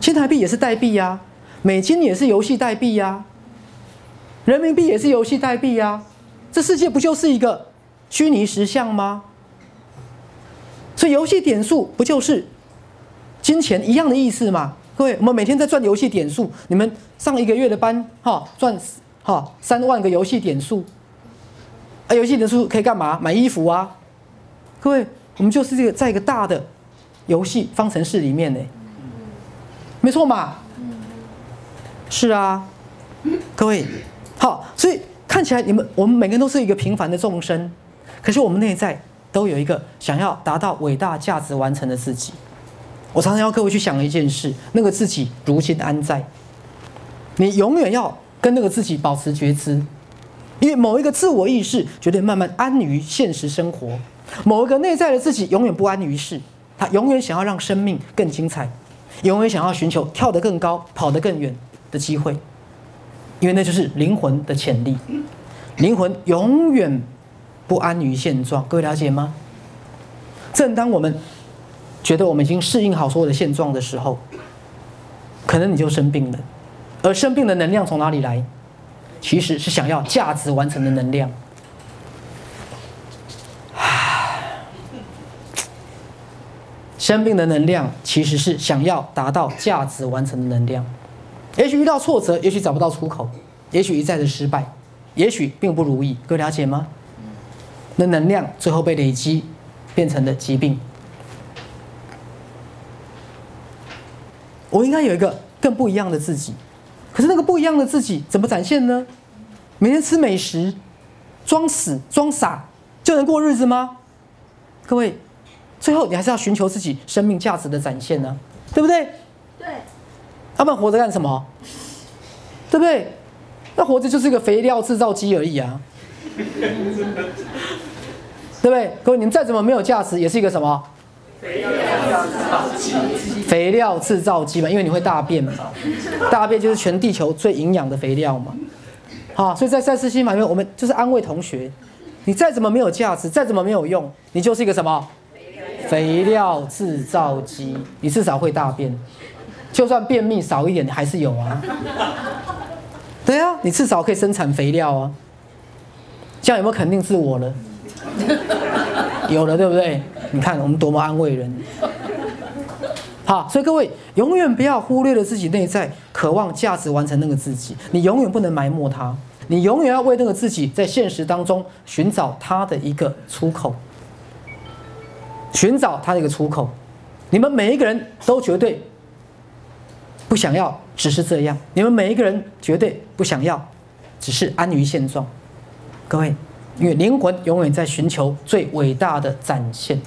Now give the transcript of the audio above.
新台币也是代币呀，美金也是游戏代币呀，人民币也是游戏代币呀，这世界不就是一个虚拟实像吗？所以游戏点数不就是金钱一样的意思吗？各位，我们每天在赚游戏点数，你们上一个月的班，哈，赚哈三万个游戏点数，啊，游戏点数可以干嘛？买衣服啊，各位，我们就是这个在一个大的游戏方程式里面呢。没错嘛，是啊，各位，好，所以看起来你们我们每个人都是一个平凡的众生，可是我们内在都有一个想要达到伟大价值完成的自己。我常常要各位去想一件事，那个自己如今安在？你永远要跟那个自己保持觉知，因为某一个自我意识绝对慢慢安于现实生活，某一个内在的自己永远不安于世，他永远想要让生命更精彩。永远想要寻求跳得更高、跑得更远的机会，因为那就是灵魂的潜力。灵魂永远不安于现状，各位了解吗？正当我们觉得我们已经适应好所有的现状的时候，可能你就生病了。而生病的能量从哪里来？其实是想要价值完成的能量。生病的能量其实是想要达到价值完成的能量，也许遇到挫折，也许找不到出口，也许一再的失败，也许并不如意，各位了解吗？那能量最后被累积，变成了疾病。我应该有一个更不一样的自己，可是那个不一样的自己怎么展现呢？每天吃美食，装死装傻就能过日子吗？各位。最后，你还是要寻求自己生命价值的展现呢，对不对？对。他们活着干什么？对不对？那活着就是一个肥料制造机而已啊，对不对？各位，你们再怎么没有价值，也是一个什么？肥料制造机。肥料制造机嘛，因为你会大便嘛，大便就是全地球最营养的肥料嘛。好，所以在赛斯心法里面，我们就是安慰同学：你再怎么没有价值，再怎么没有用，你就是一个什么？肥料制造机，你至少会大便，就算便秘少一点，你还是有啊。对啊，你至少可以生产肥料啊。这样有没有肯定自我了？有了，对不对？你看我们多么安慰人。好，所以各位永远不要忽略了自己内在渴望价值完成那个自己，你永远不能埋没它，你永远要为那个自己在现实当中寻找他的一个出口。寻找他的一个出口，你们每一个人都绝对不想要只是这样，你们每一个人绝对不想要只是安于现状，各位，因为灵魂永远在寻求最伟大的展现。